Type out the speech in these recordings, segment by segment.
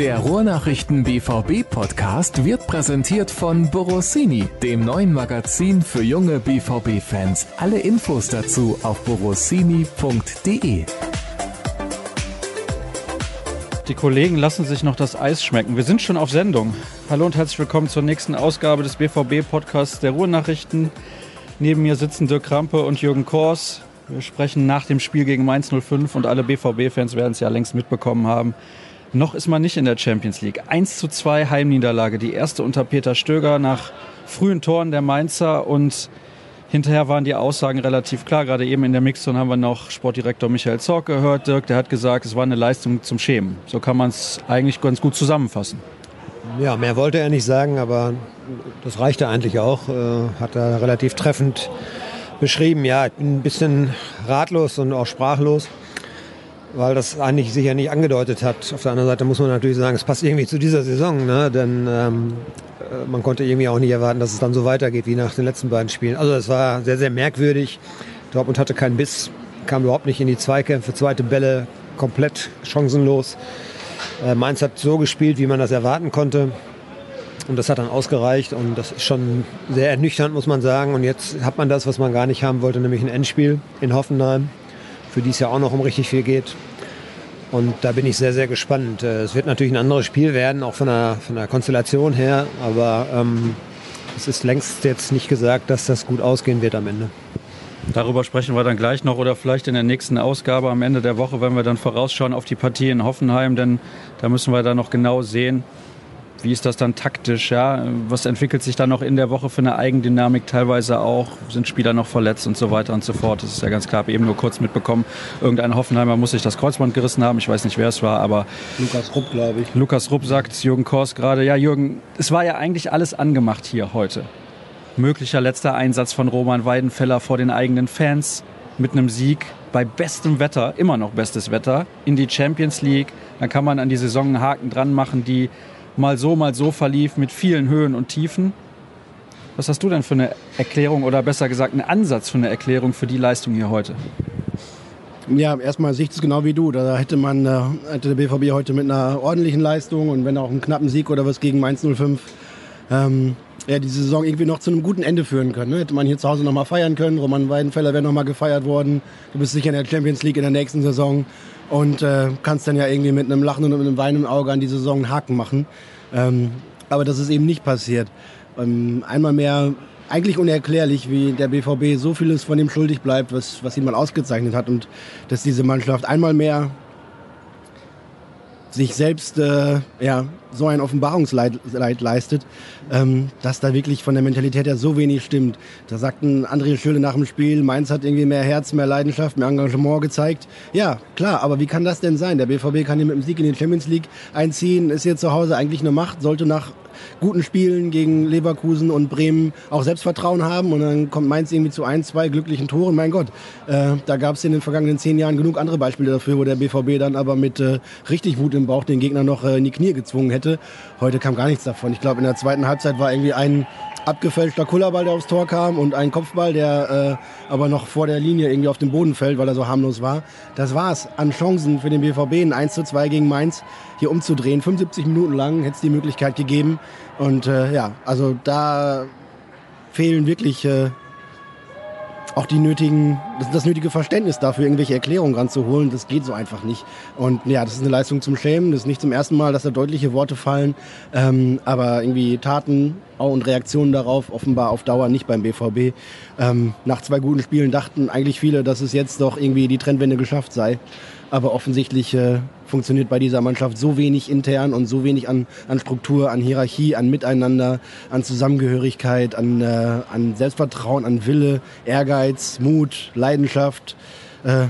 Der Ruhrnachrichten BVB Podcast wird präsentiert von Borossini, dem neuen Magazin für junge BVB Fans. Alle Infos dazu auf borossini.de. Die Kollegen lassen sich noch das Eis schmecken. Wir sind schon auf Sendung. Hallo und herzlich willkommen zur nächsten Ausgabe des BVB Podcasts der Ruhrnachrichten. Neben mir sitzen Dirk Krampe und Jürgen Kors. Wir sprechen nach dem Spiel gegen Mainz 05 und alle BVB-Fans werden es ja längst mitbekommen haben. Noch ist man nicht in der Champions League. 1 zu 2 Heimniederlage, die erste unter Peter Stöger nach frühen Toren der Mainzer und hinterher waren die Aussagen relativ klar. Gerade eben in der Mixzone haben wir noch Sportdirektor Michael Zorc gehört. Dirk, der hat gesagt, es war eine Leistung zum Schämen. So kann man es eigentlich ganz gut zusammenfassen. Ja, mehr wollte er nicht sagen, aber das reichte eigentlich auch. Äh, hat er relativ treffend beschrieben. Ja, ich bin ein bisschen ratlos und auch sprachlos weil das eigentlich sich ja nicht angedeutet hat. Auf der anderen Seite muss man natürlich sagen, es passt irgendwie zu dieser Saison, ne? denn ähm, äh, man konnte irgendwie auch nicht erwarten, dass es dann so weitergeht wie nach den letzten beiden Spielen. Also es war sehr, sehr merkwürdig. Dortmund hatte keinen Biss, kam überhaupt nicht in die Zweikämpfe, zweite Bälle komplett chancenlos. Äh, Mainz hat so gespielt, wie man das erwarten konnte. Und das hat dann ausgereicht und das ist schon sehr ernüchternd, muss man sagen. Und jetzt hat man das, was man gar nicht haben wollte, nämlich ein Endspiel in Hoffenheim für die es ja auch noch um richtig viel geht. Und da bin ich sehr, sehr gespannt. Äh, es wird natürlich ein anderes Spiel werden, auch von der, von der Konstellation her. Aber ähm, es ist längst jetzt nicht gesagt, dass das gut ausgehen wird am Ende. Darüber sprechen wir dann gleich noch oder vielleicht in der nächsten Ausgabe am Ende der Woche, wenn wir dann vorausschauen auf die Partie in Hoffenheim, denn da müssen wir dann noch genau sehen, wie ist das dann taktisch? Ja? Was entwickelt sich da noch in der Woche für eine Eigendynamik? Teilweise auch, sind Spieler noch verletzt und so weiter und so fort. Das ist ja ganz klar. Ich habe eben nur kurz mitbekommen, irgendein Hoffenheimer muss sich das Kreuzband gerissen haben. Ich weiß nicht, wer es war, aber. Lukas Rupp, glaube ich. Lukas Rupp sagt Jürgen Kors gerade. Ja, Jürgen, es war ja eigentlich alles angemacht hier heute. Möglicher letzter Einsatz von Roman Weidenfeller vor den eigenen Fans mit einem Sieg bei bestem Wetter, immer noch bestes Wetter, in die Champions League. Dann kann man an die Saison einen Haken dran machen, die mal so, mal so verlief mit vielen Höhen und Tiefen. Was hast du denn für eine Erklärung oder besser gesagt einen Ansatz für eine Erklärung für die Leistung hier heute? Ja, erstmal sehe ich es genau wie du. Da hätte man äh, hätte der BVB heute mit einer ordentlichen Leistung und wenn auch einem knappen Sieg oder was gegen Mainz 05 ähm, ja, die Saison irgendwie noch zu einem guten Ende führen können. Ne? Hätte man hier zu Hause nochmal feiern können. Roman Weidenfeller wäre nochmal gefeiert worden. Du bist sicher in der Champions League in der nächsten Saison und äh, kannst dann ja irgendwie mit einem Lachen und einem Wein im Auge an die Saison einen Haken machen. Ähm, aber das ist eben nicht passiert. Ähm, einmal mehr eigentlich unerklärlich, wie der BVB so vieles von dem schuldig bleibt, was, was ihn mal ausgezeichnet hat und dass diese Mannschaft einmal mehr sich selbst äh, ja, so ein Offenbarungsleid leistet, ähm, dass da wirklich von der Mentalität her so wenig stimmt. Da sagten André Schülle nach dem Spiel, Mainz hat irgendwie mehr Herz, mehr Leidenschaft, mehr Engagement gezeigt. Ja, klar, aber wie kann das denn sein? Der BVB kann hier mit dem Sieg in die Champions League einziehen, ist hier zu Hause eigentlich eine Macht, sollte nach guten Spielen gegen Leverkusen und Bremen auch Selbstvertrauen haben und dann kommt Mainz irgendwie zu ein, zwei glücklichen Toren. Mein Gott, äh, da gab es in den vergangenen zehn Jahren genug andere Beispiele dafür, wo der BVB dann aber mit äh, richtig Wut im Bauch den Gegner noch äh, in die Knie gezwungen hätte. Heute kam gar nichts davon. Ich glaube, in der zweiten Halbzeit war irgendwie ein abgefälschter Kullerball, der aufs Tor kam und ein Kopfball, der äh, aber noch vor der Linie irgendwie auf den Boden fällt, weil er so harmlos war. Das war's an Chancen für den BVB, ein 1 zu 2 gegen Mainz hier umzudrehen. 75 Minuten lang hätte es die Möglichkeit gegeben. Und äh, ja, also da fehlen wirklich äh, auch die nötigen, das, das, nötige Verständnis dafür, irgendwelche Erklärungen ranzuholen. Das geht so einfach nicht. Und ja, das ist eine Leistung zum Schämen. Das ist nicht zum ersten Mal, dass da deutliche Worte fallen. Ähm, aber irgendwie Taten und Reaktionen darauf offenbar auf Dauer nicht beim BVB. Ähm, nach zwei guten Spielen dachten eigentlich viele, dass es jetzt doch irgendwie die Trendwende geschafft sei. Aber offensichtlich äh, funktioniert bei dieser Mannschaft so wenig intern und so wenig an, an Struktur, an Hierarchie, an Miteinander, an Zusammengehörigkeit, an, äh, an Selbstvertrauen, an Wille, Ehrgeiz, Mut, Leidenschaft. Äh,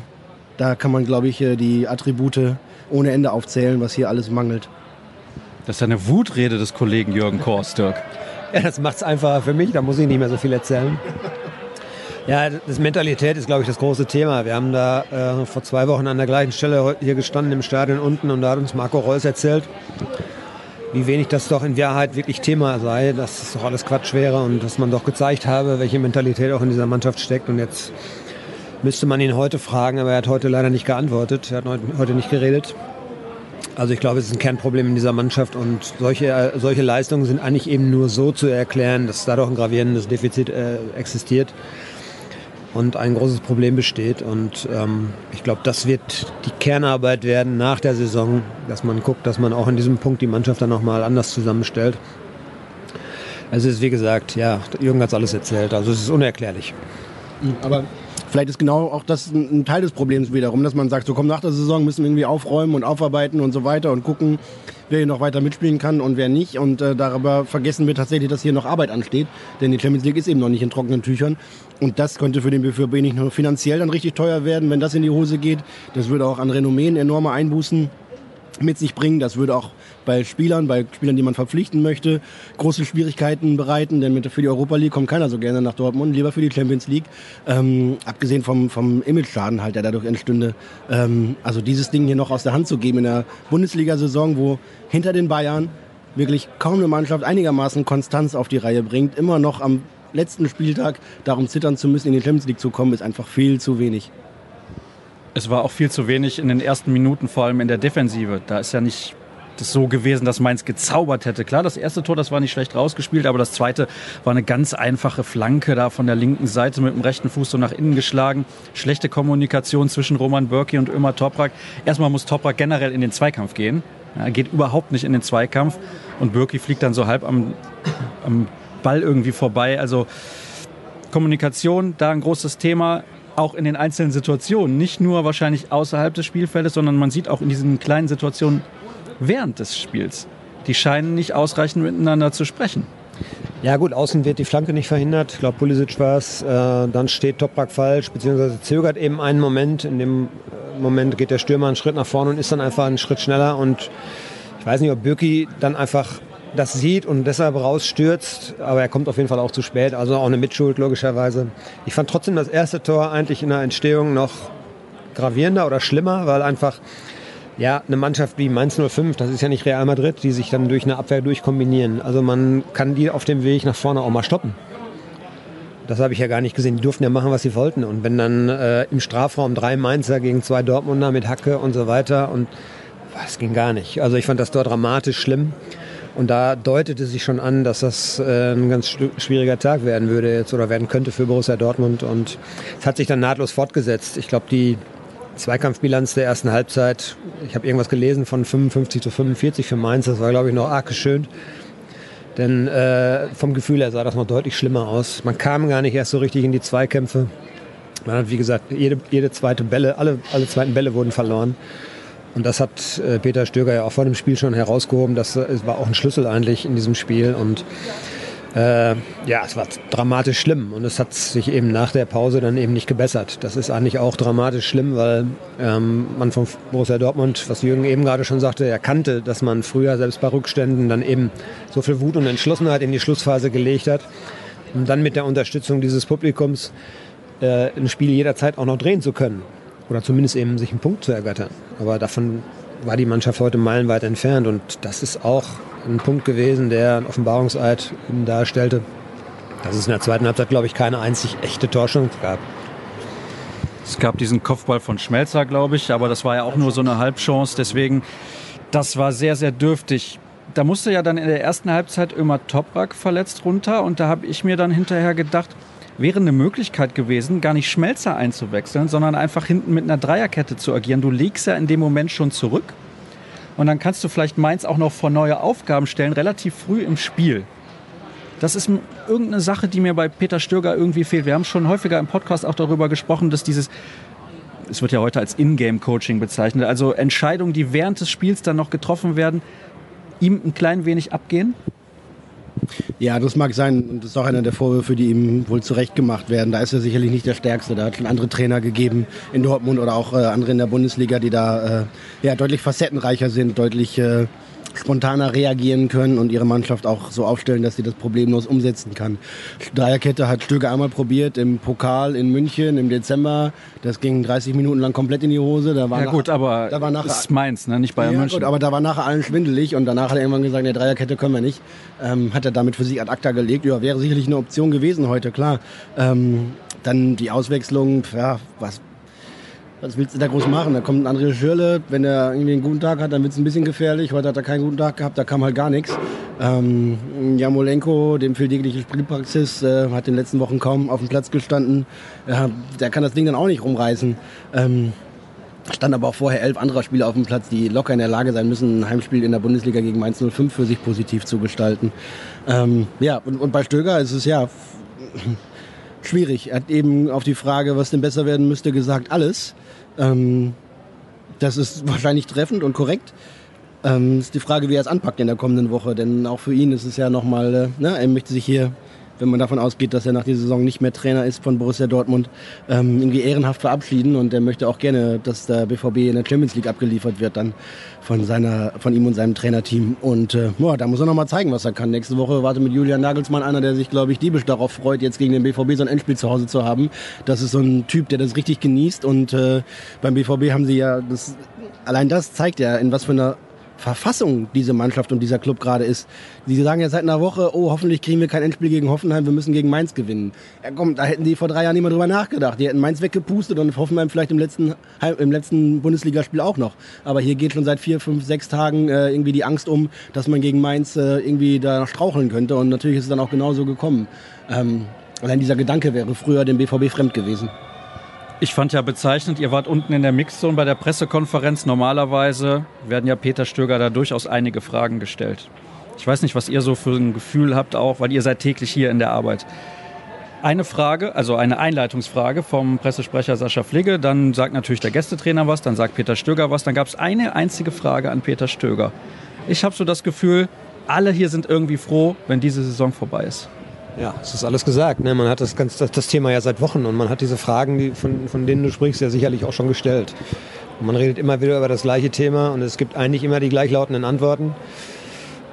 da kann man, glaube ich, äh, die Attribute ohne Ende aufzählen, was hier alles mangelt. Das ist eine Wutrede des Kollegen Jürgen Kors, Dirk. Ja, das macht es einfacher für mich, da muss ich nicht mehr so viel erzählen. Ja, das Mentalität ist, glaube ich, das große Thema. Wir haben da äh, vor zwei Wochen an der gleichen Stelle hier gestanden im Stadion unten und da hat uns Marco Reus erzählt, wie wenig das doch in Wahrheit wirklich Thema sei, dass es doch alles Quatsch wäre und dass man doch gezeigt habe, welche Mentalität auch in dieser Mannschaft steckt. Und jetzt müsste man ihn heute fragen, aber er hat heute leider nicht geantwortet, er hat heute nicht geredet. Also ich glaube, es ist ein Kernproblem in dieser Mannschaft und solche, solche Leistungen sind eigentlich eben nur so zu erklären, dass da doch ein gravierendes Defizit äh, existiert und ein großes Problem besteht. Und ähm, ich glaube, das wird die Kernarbeit werden nach der Saison, dass man guckt, dass man auch in diesem Punkt die Mannschaft dann nochmal anders zusammenstellt. Also es ist, wie gesagt, ja, Jürgen hat es alles erzählt, also es ist unerklärlich. Aber vielleicht ist genau auch das ein, Teil des Problems wiederum, dass man sagt, so komm nach der Saison müssen wir irgendwie aufräumen und aufarbeiten und so weiter und gucken, wer hier noch weiter mitspielen kann und wer nicht. Und äh, darüber vergessen wir tatsächlich, dass hier noch Arbeit ansteht. Denn die Champions League ist eben noch nicht in trockenen Tüchern. Und das könnte für den BVB nicht nur finanziell dann richtig teuer werden, wenn das in die Hose geht. Das würde auch an Renommeen enorme Einbußen mit sich bringen. Das würde auch bei Spielern, bei Spielern, die man verpflichten möchte, große Schwierigkeiten bereiten, denn für die Europa League kommt keiner so gerne nach Dortmund, lieber für die Champions League. Ähm, abgesehen vom, vom Image-Schaden halt, der dadurch entstünde. Ähm, also dieses Ding hier noch aus der Hand zu geben in der Bundesliga-Saison, wo hinter den Bayern wirklich kaum eine Mannschaft einigermaßen Konstanz auf die Reihe bringt, immer noch am letzten Spieltag darum zittern zu müssen, in die Champions League zu kommen, ist einfach viel zu wenig. Es war auch viel zu wenig in den ersten Minuten, vor allem in der Defensive. Da ist ja nicht das so gewesen, dass Mainz gezaubert hätte. Klar, das erste Tor, das war nicht schlecht rausgespielt, aber das zweite war eine ganz einfache Flanke da von der linken Seite mit dem rechten Fuß so nach innen geschlagen. Schlechte Kommunikation zwischen Roman Börki und Ömer Toprak. Erstmal muss Toprak generell in den Zweikampf gehen. Er geht überhaupt nicht in den Zweikampf und Börki fliegt dann so halb am, am Ball irgendwie vorbei. Also Kommunikation, da ein großes Thema auch in den einzelnen Situationen, nicht nur wahrscheinlich außerhalb des Spielfeldes, sondern man sieht auch in diesen kleinen Situationen während des Spiels. Die scheinen nicht ausreichend miteinander zu sprechen. Ja gut, außen wird die Flanke nicht verhindert. Ich glaube, Pulisic war es. Äh, dann steht Toprak falsch, beziehungsweise zögert eben einen Moment. In dem äh, Moment geht der Stürmer einen Schritt nach vorne und ist dann einfach einen Schritt schneller. Und ich weiß nicht, ob Birki dann einfach das sieht und deshalb rausstürzt. Aber er kommt auf jeden Fall auch zu spät. Also auch eine Mitschuld logischerweise. Ich fand trotzdem das erste Tor eigentlich in der Entstehung noch gravierender oder schlimmer, weil einfach ja, eine Mannschaft wie Mainz 05, das ist ja nicht Real Madrid, die sich dann durch eine Abwehr durchkombinieren. Also man kann die auf dem Weg nach vorne auch mal stoppen. Das habe ich ja gar nicht gesehen. Die durften ja machen, was sie wollten. Und wenn dann äh, im Strafraum drei Mainzer gegen zwei Dortmunder mit Hacke und so weiter und das ging gar nicht. Also ich fand das dort dramatisch schlimm. Und da deutete sich schon an, dass das äh, ein ganz schwieriger Tag werden würde jetzt oder werden könnte für Borussia Dortmund. Und es hat sich dann nahtlos fortgesetzt. Ich glaube, die Zweikampfbilanz der ersten Halbzeit, ich habe irgendwas gelesen von 55 zu 45 für Mainz, das war glaube ich noch arg geschönt. Denn äh, vom Gefühl her sah das noch deutlich schlimmer aus. Man kam gar nicht erst so richtig in die Zweikämpfe. Man hat, wie gesagt, jede, jede zweite Bälle, alle, alle zweiten Bälle wurden verloren. Und das hat äh, Peter Stöger ja auch vor dem Spiel schon herausgehoben. Das äh, war auch ein Schlüssel eigentlich in diesem Spiel. Und äh, ja, es war dramatisch schlimm und es hat sich eben nach der Pause dann eben nicht gebessert. Das ist eigentlich auch dramatisch schlimm, weil ähm, man von Borussia Dortmund, was Jürgen eben gerade schon sagte, erkannte, dass man früher selbst bei Rückständen dann eben so viel Wut und Entschlossenheit in die Schlussphase gelegt hat um dann mit der Unterstützung dieses Publikums äh, ein Spiel jederzeit auch noch drehen zu können oder zumindest eben sich einen Punkt zu ergattern. Aber davon war die Mannschaft heute meilenweit entfernt und das ist auch ein Punkt gewesen, der ein Offenbarungseid darstellte, dass es in der zweiten Halbzeit, glaube ich, keine einzig echte Torschance gab. Es gab diesen Kopfball von Schmelzer, glaube ich, aber das war ja auch nur so eine Halbchance, deswegen, das war sehr, sehr dürftig. Da musste ja dann in der ersten Halbzeit immer Toprak verletzt runter und da habe ich mir dann hinterher gedacht, wäre eine Möglichkeit gewesen, gar nicht Schmelzer einzuwechseln, sondern einfach hinten mit einer Dreierkette zu agieren. Du legst ja in dem Moment schon zurück und dann kannst du vielleicht Mainz auch noch vor neue Aufgaben stellen, relativ früh im Spiel. Das ist irgendeine Sache, die mir bei Peter Stöger irgendwie fehlt. Wir haben schon häufiger im Podcast auch darüber gesprochen, dass dieses, es wird ja heute als Ingame-Coaching bezeichnet, also Entscheidungen, die während des Spiels dann noch getroffen werden, ihm ein klein wenig abgehen? Ja, das mag sein. Und das ist auch einer der Vorwürfe, die ihm wohl zurecht gemacht werden. Da ist er sicherlich nicht der Stärkste. Da hat schon andere Trainer gegeben in Dortmund oder auch äh, andere in der Bundesliga, die da äh, ja, deutlich facettenreicher sind, deutlich äh, spontaner reagieren können und ihre Mannschaft auch so aufstellen, dass sie das problemlos umsetzen kann. Dreierkette hat Stöger einmal probiert im Pokal in München im Dezember. Das ging 30 Minuten lang komplett in die Hose. Da war ja gut, aber da war nachher, ist Mainz, ne? nicht Bayern ja, München. Gut, aber da war nachher allen schwindelig und danach hat er irgendwann gesagt, eine Dreierkette können wir nicht. Ähm, hat er damit für sich ad acta gelegt. Ja, wäre sicherlich eine Option gewesen heute, klar. Ähm, dann die Auswechslung, ja, was was willst du da groß machen? Da kommt ein André Schürle, wenn er irgendwie einen guten Tag hat, dann wird es ein bisschen gefährlich. Heute hat er keinen guten Tag gehabt, da kam halt gar nichts. Ähm, Jamolenko, dem fehlt jegliche Spielpraxis, äh, hat in den letzten Wochen kaum auf dem Platz gestanden. Ja, der kann das Ding dann auch nicht rumreißen. Ähm, stand aber auch vorher elf anderer Spieler auf dem Platz, die locker in der Lage sein müssen, ein Heimspiel in der Bundesliga gegen Mainz 05 für sich positiv zu gestalten. Ähm, ja, und, und bei Stöger ist es ja schwierig. Er hat eben auf die Frage, was denn besser werden müsste, gesagt, alles. Ähm, das ist wahrscheinlich treffend und korrekt. Ähm, ist die Frage, wie er es anpackt in der kommenden Woche. Denn auch für ihn ist es ja nochmal, äh, ne, er möchte sich hier, wenn man davon ausgeht, dass er nach dieser Saison nicht mehr Trainer ist von Borussia Dortmund, ähm, irgendwie ehrenhaft verabschieden. Und er möchte auch gerne, dass der BVB in der Champions League abgeliefert wird dann von, seiner, von ihm und seinem Trainerteam. Und äh, ja, da muss er nochmal zeigen, was er kann. Nächste Woche wartet mit Julian Nagelsmann einer, der sich, glaube ich, diebisch darauf freut, jetzt gegen den BVB so ein Endspiel zu Hause zu haben. Das ist so ein Typ, der das richtig genießt. Und äh, beim BVB haben sie ja, das, allein das zeigt ja, in was für einer Verfassung diese Mannschaft und dieser Club gerade ist. Sie sagen ja seit einer Woche, oh, hoffentlich kriegen wir kein Endspiel gegen Hoffenheim, wir müssen gegen Mainz gewinnen. Ja, komm, da hätten die vor drei Jahren nicht mehr drüber nachgedacht. Die hätten Mainz weggepustet und Hoffenheim vielleicht im letzten, im letzten Bundesligaspiel auch noch. Aber hier geht schon seit vier, fünf, sechs Tagen äh, irgendwie die Angst um, dass man gegen Mainz äh, irgendwie da straucheln könnte. Und natürlich ist es dann auch genauso gekommen. Ähm, allein dieser Gedanke wäre früher dem BVB fremd gewesen. Ich fand ja bezeichnend, ihr wart unten in der Mixzone bei der Pressekonferenz. Normalerweise werden ja Peter Stöger da durchaus einige Fragen gestellt. Ich weiß nicht, was ihr so für ein Gefühl habt auch, weil ihr seid täglich hier in der Arbeit. Eine Frage, also eine Einleitungsfrage vom Pressesprecher Sascha Fligge, dann sagt natürlich der Gästetrainer was, dann sagt Peter Stöger was, dann gab es eine einzige Frage an Peter Stöger. Ich habe so das Gefühl, alle hier sind irgendwie froh, wenn diese Saison vorbei ist. Ja, es ist alles gesagt. Ne? Man hat das, ganz, das, das, Thema ja seit Wochen und man hat diese Fragen, die, von, von denen du sprichst, ja sicherlich auch schon gestellt. Und man redet immer wieder über das gleiche Thema und es gibt eigentlich immer die gleichlautenden Antworten.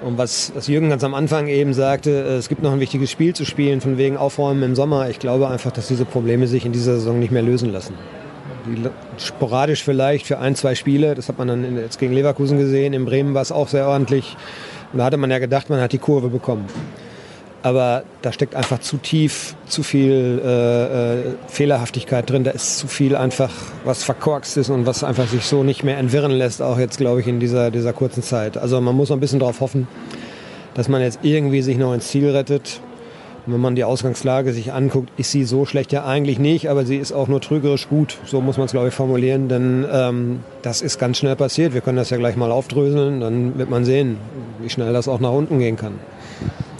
Und was, was Jürgen ganz am Anfang eben sagte, äh, es gibt noch ein wichtiges Spiel zu spielen, von wegen Aufräumen im Sommer. Ich glaube einfach, dass diese Probleme sich in dieser Saison nicht mehr lösen lassen. Die, sporadisch vielleicht für ein, zwei Spiele, das hat man dann jetzt gegen Leverkusen gesehen, in Bremen war es auch sehr ordentlich. Und da hatte man ja gedacht, man hat die Kurve bekommen aber da steckt einfach zu tief, zu viel äh, äh, Fehlerhaftigkeit drin. Da ist zu viel einfach, was verkorkst ist und was einfach sich so nicht mehr entwirren lässt, auch jetzt, glaube ich, in dieser, dieser kurzen Zeit. Also man muss ein bisschen darauf hoffen, dass man jetzt irgendwie sich noch ins Ziel rettet. Und wenn man die Ausgangslage sich anguckt, ist sie so schlecht ja eigentlich nicht, aber sie ist auch nur trügerisch gut. So muss man es, glaube ich, formulieren, denn ähm, das ist ganz schnell passiert. Wir können das ja gleich mal aufdröseln, dann wird man sehen, wie schnell das auch nach unten gehen kann.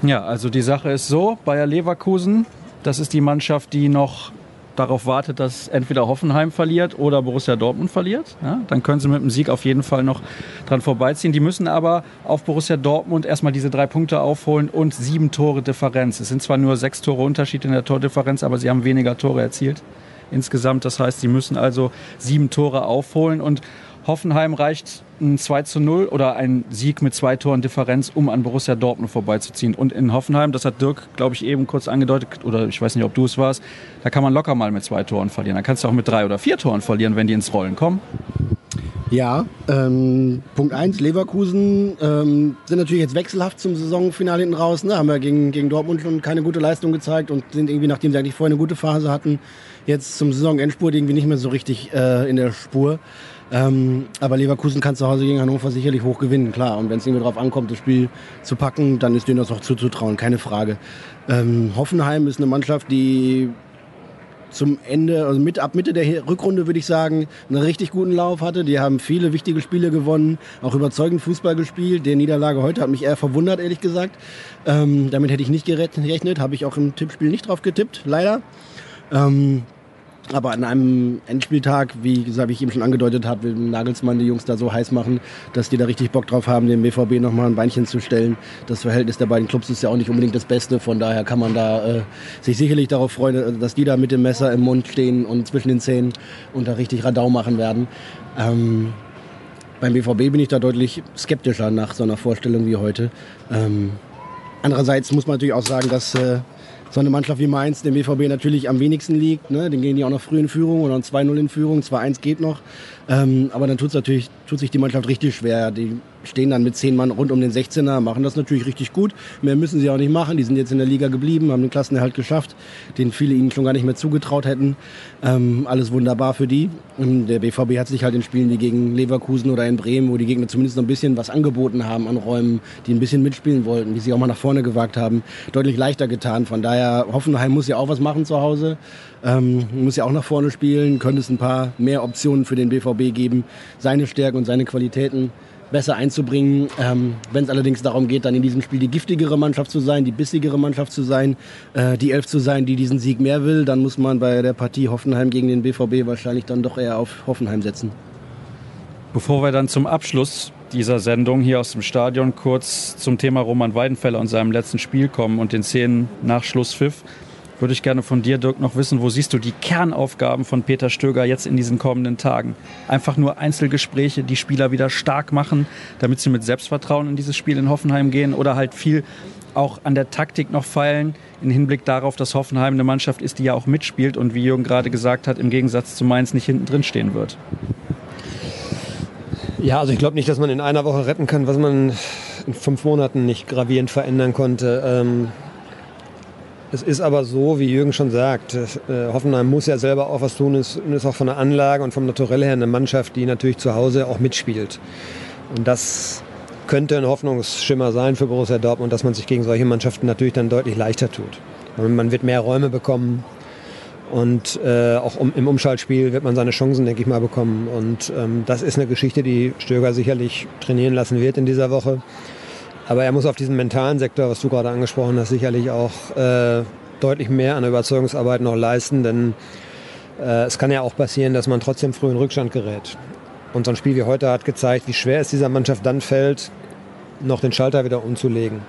Ja, also die Sache ist so, Bayer Leverkusen, das ist die Mannschaft, die noch darauf wartet, dass entweder Hoffenheim verliert oder Borussia Dortmund verliert. Ja, dann können sie mit dem Sieg auf jeden Fall noch dran vorbeiziehen. Die müssen aber auf Borussia Dortmund erstmal diese drei Punkte aufholen und sieben Tore Differenz. Es sind zwar nur sechs Tore Unterschied in der Tordifferenz, aber sie haben weniger Tore erzielt insgesamt. Das heißt, sie müssen also sieben Tore aufholen und Hoffenheim reicht ein 2 zu 0 oder ein Sieg mit zwei Toren Differenz, um an Borussia Dortmund vorbeizuziehen. Und in Hoffenheim, das hat Dirk, glaube ich, eben kurz angedeutet, oder ich weiß nicht, ob du es warst, da kann man locker mal mit zwei Toren verlieren. Da kannst du auch mit drei oder vier Toren verlieren, wenn die ins Rollen kommen. Ja, ähm, Punkt 1, Leverkusen ähm, sind natürlich jetzt wechselhaft zum Saisonfinale hinten raus. Ne? Haben wir gegen, gegen Dortmund schon keine gute Leistung gezeigt und sind irgendwie, nachdem sie eigentlich vorher eine gute Phase hatten, jetzt zum Saisonendspurt irgendwie nicht mehr so richtig äh, in der Spur. Ähm, aber Leverkusen kann zu Hause gegen Hannover sicherlich hoch gewinnen, klar. Und wenn es irgendwie darauf ankommt, das Spiel zu packen, dann ist denen das auch zuzutrauen, keine Frage. Ähm, Hoffenheim ist eine Mannschaft, die zum Ende, also mit, ab Mitte der Rückrunde würde ich sagen, einen richtig guten Lauf hatte. Die haben viele wichtige Spiele gewonnen, auch überzeugend Fußball gespielt. Die Niederlage heute hat mich eher verwundert, ehrlich gesagt. Ähm, damit hätte ich nicht gerechnet, habe ich auch im Tippspiel nicht drauf getippt, leider. Ähm, aber an einem Endspieltag, wie gesagt, wie ich eben schon angedeutet habe, will Nagelsmann die Jungs da so heiß machen, dass die da richtig Bock drauf haben, dem BVB nochmal ein Beinchen zu stellen. Das Verhältnis der beiden Clubs ist ja auch nicht unbedingt das Beste. Von daher kann man da äh, sich sicherlich darauf freuen, dass die da mit dem Messer im Mund stehen und zwischen den Zähnen und da richtig Radau machen werden. Ähm, beim BVB bin ich da deutlich skeptischer nach so einer Vorstellung wie heute. Ähm, andererseits muss man natürlich auch sagen, dass äh, so eine Mannschaft wie Mainz dem BVB natürlich am wenigsten liegt. Ne? Den gehen die auch noch früh in Führung oder 2-0 in Führung, 2-1 geht noch. Ähm, aber dann tut's natürlich, tut sich die Mannschaft richtig schwer. Die stehen dann mit zehn Mann rund um den 16er, machen das natürlich richtig gut. Mehr müssen sie auch nicht machen. Die sind jetzt in der Liga geblieben, haben den Klassenerhalt geschafft, den viele ihnen schon gar nicht mehr zugetraut hätten. Ähm, alles wunderbar für die. Und der BVB hat sich halt in Spielen wie gegen Leverkusen oder in Bremen, wo die Gegner zumindest noch ein bisschen was angeboten haben an Räumen, die ein bisschen mitspielen wollten, die sich auch mal nach vorne gewagt haben, deutlich leichter getan. Von daher, Hoffenheim muss ja auch was machen zu Hause. Ähm, muss ja auch nach vorne spielen, könnte es ein paar mehr Optionen für den BVB geben, seine Stärken und seine Qualitäten besser einzubringen. Ähm, Wenn es allerdings darum geht, dann in diesem Spiel die giftigere Mannschaft zu sein, die bissigere Mannschaft zu sein, äh, die Elf zu sein, die diesen Sieg mehr will, dann muss man bei der Partie Hoffenheim gegen den BVB wahrscheinlich dann doch eher auf Hoffenheim setzen. Bevor wir dann zum Abschluss dieser Sendung hier aus dem Stadion kurz zum Thema Roman Weidenfeller und seinem letzten Spiel kommen und den Szenen nach Schlusspfiff, würde ich gerne von dir, Dirk, noch wissen, wo siehst du die Kernaufgaben von Peter Stöger jetzt in diesen kommenden Tagen? Einfach nur Einzelgespräche, die Spieler wieder stark machen, damit sie mit Selbstvertrauen in dieses Spiel in Hoffenheim gehen oder halt viel auch an der Taktik noch feilen, im Hinblick darauf, dass Hoffenheim eine Mannschaft ist, die ja auch mitspielt und wie Jürgen gerade gesagt hat, im Gegensatz zu Mainz nicht hinten drin stehen wird. Ja, also ich glaube nicht, dass man in einer Woche retten kann, was man in fünf Monaten nicht gravierend verändern konnte. Ähm, es ist aber so, wie Jürgen schon sagt, äh, Hoffenheim muss ja selber auch was tun und ist auch von der Anlage und vom Naturell her eine Mannschaft, die natürlich zu Hause auch mitspielt. Und das könnte ein Hoffnungsschimmer sein für Borussia Dortmund, dass man sich gegen solche Mannschaften natürlich dann deutlich leichter tut. Man wird mehr Räume bekommen und äh, auch um, im Umschaltspiel wird man seine Chancen, denke ich mal, bekommen. Und ähm, das ist eine Geschichte, die Stöger sicherlich trainieren lassen wird in dieser Woche. Aber er muss auf diesen mentalen Sektor, was du gerade angesprochen hast, sicherlich auch äh, deutlich mehr an der Überzeugungsarbeit noch leisten, denn äh, es kann ja auch passieren, dass man trotzdem früh in Rückstand gerät. Und so ein Spiel wie heute hat gezeigt, wie schwer es dieser Mannschaft dann fällt, noch den Schalter wieder umzulegen.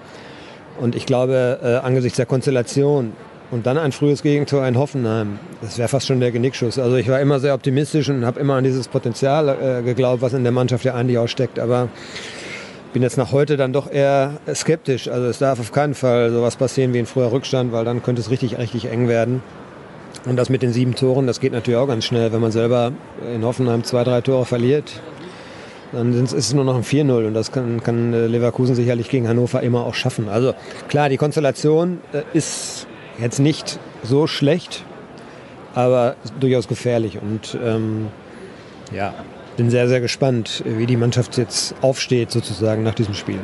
Und ich glaube, äh, angesichts der Konstellation und dann ein frühes Gegentor in Hoffenheim, das wäre fast schon der Genickschuss. Also ich war immer sehr optimistisch und habe immer an dieses Potenzial äh, geglaubt, was in der Mannschaft ja eigentlich auch steckt. Aber bin jetzt nach heute dann doch eher skeptisch. Also es darf auf keinen Fall sowas passieren wie ein früher Rückstand, weil dann könnte es richtig, richtig eng werden. Und das mit den sieben Toren, das geht natürlich auch ganz schnell. Wenn man selber in Hoffenheim zwei, drei Tore verliert, dann ist es nur noch ein 4-0 und das kann, kann, äh, Leverkusen sicherlich gegen Hannover immer auch schaffen. Also klar, die Konstellation äh, ist jetzt nicht so schlecht, aber durchaus gefährlich und ähm, ja, bin sehr, sehr gespannt, wie die Mannschaft jetzt aufsteht sozusagen nach diesem Spiel.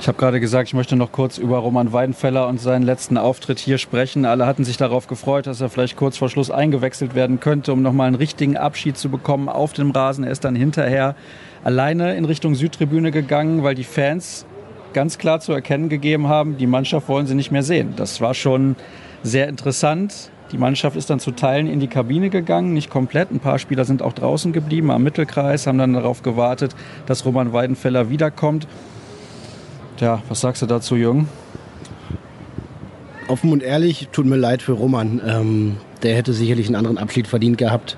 Ich habe gerade gesagt, ich möchte noch kurz über Roman Weidenfeller und seinen letzten Auftritt hier sprechen. Alle hatten sich darauf gefreut, dass er vielleicht kurz vor Schluss eingewechselt werden könnte, um nochmal einen richtigen Abschied zu bekommen auf dem Rasen. Er ist dann hinterher alleine in Richtung Südtribüne gegangen, weil die Fans ganz klar zu erkennen gegeben haben, die Mannschaft wollen sie nicht mehr sehen. Das war schon sehr interessant. Die Mannschaft ist dann zu Teilen in die Kabine gegangen, nicht komplett. Ein paar Spieler sind auch draußen geblieben am Mittelkreis, haben dann darauf gewartet, dass Roman Weidenfeller wiederkommt. Tja, was sagst du dazu, Jürgen? Offen und ehrlich, tut mir leid für Roman. Ähm, der hätte sicherlich einen anderen Abschied verdient gehabt.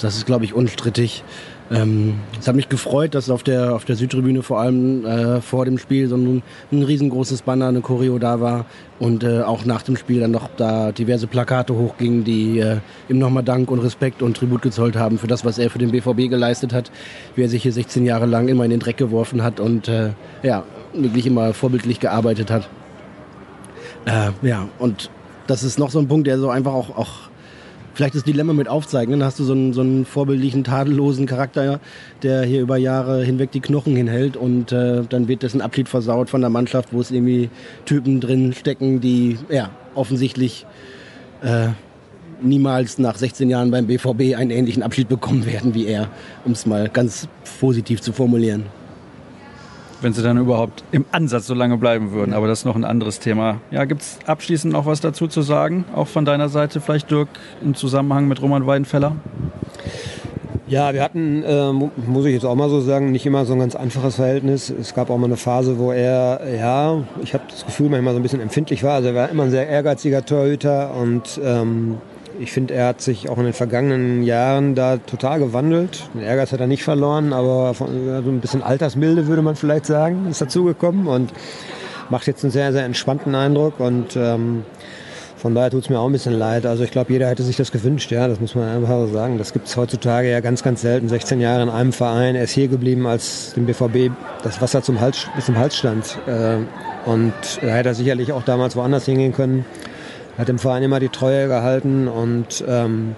Das ist, glaube ich, unstrittig. Ähm, es hat mich gefreut, dass auf der, auf der Südtribüne vor allem äh, vor dem Spiel so ein, ein riesengroßes Banner, eine Choreo da war und äh, auch nach dem Spiel dann noch da diverse Plakate hochgingen, die äh, ihm nochmal Dank und Respekt und Tribut gezollt haben für das, was er für den BVB geleistet hat, wie er sich hier 16 Jahre lang immer in den Dreck geworfen hat und äh, ja, wirklich immer vorbildlich gearbeitet hat. Äh, ja, und das ist noch so ein Punkt, der so einfach auch, auch vielleicht das Dilemma mit aufzeigen. Dann hast du so einen, so einen vorbildlichen, tadellosen Charakter, der hier über Jahre hinweg die Knochen hinhält und äh, dann wird dessen Abschied versaut von der Mannschaft, wo es irgendwie Typen drin stecken, die ja offensichtlich äh, niemals nach 16 Jahren beim BVB einen ähnlichen Abschied bekommen werden wie er, um es mal ganz positiv zu formulieren wenn sie dann überhaupt im Ansatz so lange bleiben würden. Aber das ist noch ein anderes Thema. Ja, gibt es abschließend noch was dazu zu sagen? Auch von deiner Seite vielleicht, Dirk, im Zusammenhang mit Roman Weidenfeller? Ja, wir hatten, äh, muss ich jetzt auch mal so sagen, nicht immer so ein ganz einfaches Verhältnis. Es gab auch mal eine Phase, wo er, ja, ich habe das Gefühl, manchmal so ein bisschen empfindlich war. Also er war immer ein sehr ehrgeiziger Torhüter und ähm, ich finde, er hat sich auch in den vergangenen Jahren da total gewandelt. Den Ehrgeiz hat er nicht verloren, aber so ein bisschen Altersmilde würde man vielleicht sagen, ist dazugekommen und macht jetzt einen sehr, sehr entspannten Eindruck. Und ähm, Von daher tut es mir auch ein bisschen leid. Also ich glaube, jeder hätte sich das gewünscht, ja, das muss man einfach so sagen. Das gibt es heutzutage ja ganz, ganz selten. 16 Jahre in einem Verein, er ist hier geblieben, als dem BVB das Wasser zum Hals, bis zum Hals stand. Äh, und da hätte er sicherlich auch damals woanders hingehen können. Er hat dem Verein immer die Treue gehalten und ähm,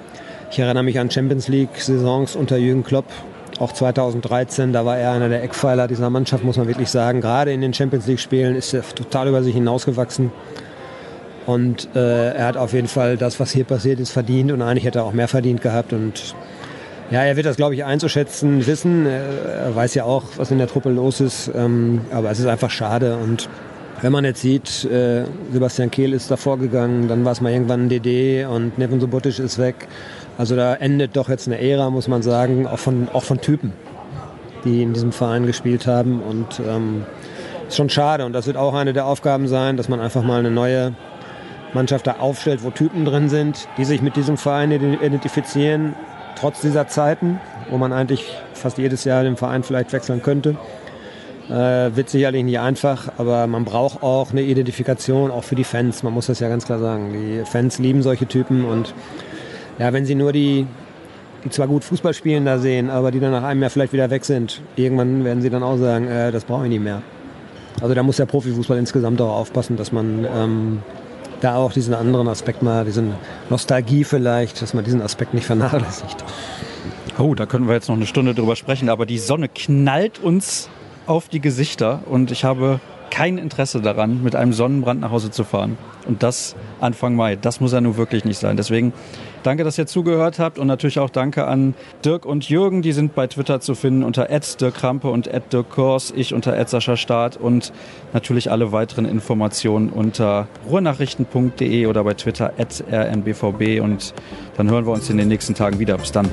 ich erinnere mich an Champions League-Saisons unter Jürgen Klopp, auch 2013, da war er einer der Eckpfeiler dieser Mannschaft, muss man wirklich sagen. Gerade in den Champions League-Spielen ist er total über sich hinausgewachsen. Und äh, er hat auf jeden Fall das, was hier passiert ist, verdient und eigentlich hätte er auch mehr verdient gehabt. Und ja, er wird das, glaube ich, einzuschätzen wissen. Er weiß ja auch, was in der Truppe los ist. Ähm, aber es ist einfach schade. Und wenn man jetzt sieht, äh, Sebastian Kehl ist davor gegangen, dann war es mal irgendwann ein DD und Neven Subotic ist weg. Also da endet doch jetzt eine Ära, muss man sagen, auch von, auch von Typen, die in diesem Verein gespielt haben. Und ähm, ist schon schade. Und das wird auch eine der Aufgaben sein, dass man einfach mal eine neue Mannschaft da aufstellt, wo Typen drin sind, die sich mit diesem Verein identifizieren, trotz dieser Zeiten, wo man eigentlich fast jedes Jahr den Verein vielleicht wechseln könnte. Äh, wird sicherlich nicht einfach, aber man braucht auch eine Identifikation, auch für die Fans. Man muss das ja ganz klar sagen. Die Fans lieben solche Typen und ja, wenn sie nur die, die zwar gut Fußball spielen da sehen, aber die dann nach einem Jahr vielleicht wieder weg sind, irgendwann werden sie dann auch sagen, äh, das brauche ich nicht mehr. Also da muss der Profifußball insgesamt auch aufpassen, dass man ähm, da auch diesen anderen Aspekt mal, diesen Nostalgie vielleicht, dass man diesen Aspekt nicht vernachlässigt. Oh, da können wir jetzt noch eine Stunde drüber sprechen, aber die Sonne knallt uns auf die Gesichter und ich habe kein Interesse daran, mit einem Sonnenbrand nach Hause zu fahren. Und das Anfang Mai. Das muss ja nun wirklich nicht sein. Deswegen danke, dass ihr zugehört habt und natürlich auch danke an Dirk und Jürgen. Die sind bei Twitter zu finden unter Dirk Krampe und Dirk Kors, ich unter Staat und natürlich alle weiteren Informationen unter ruhrnachrichten.de oder bei Twitter rnbvb und dann hören wir uns in den nächsten Tagen wieder. Bis dann.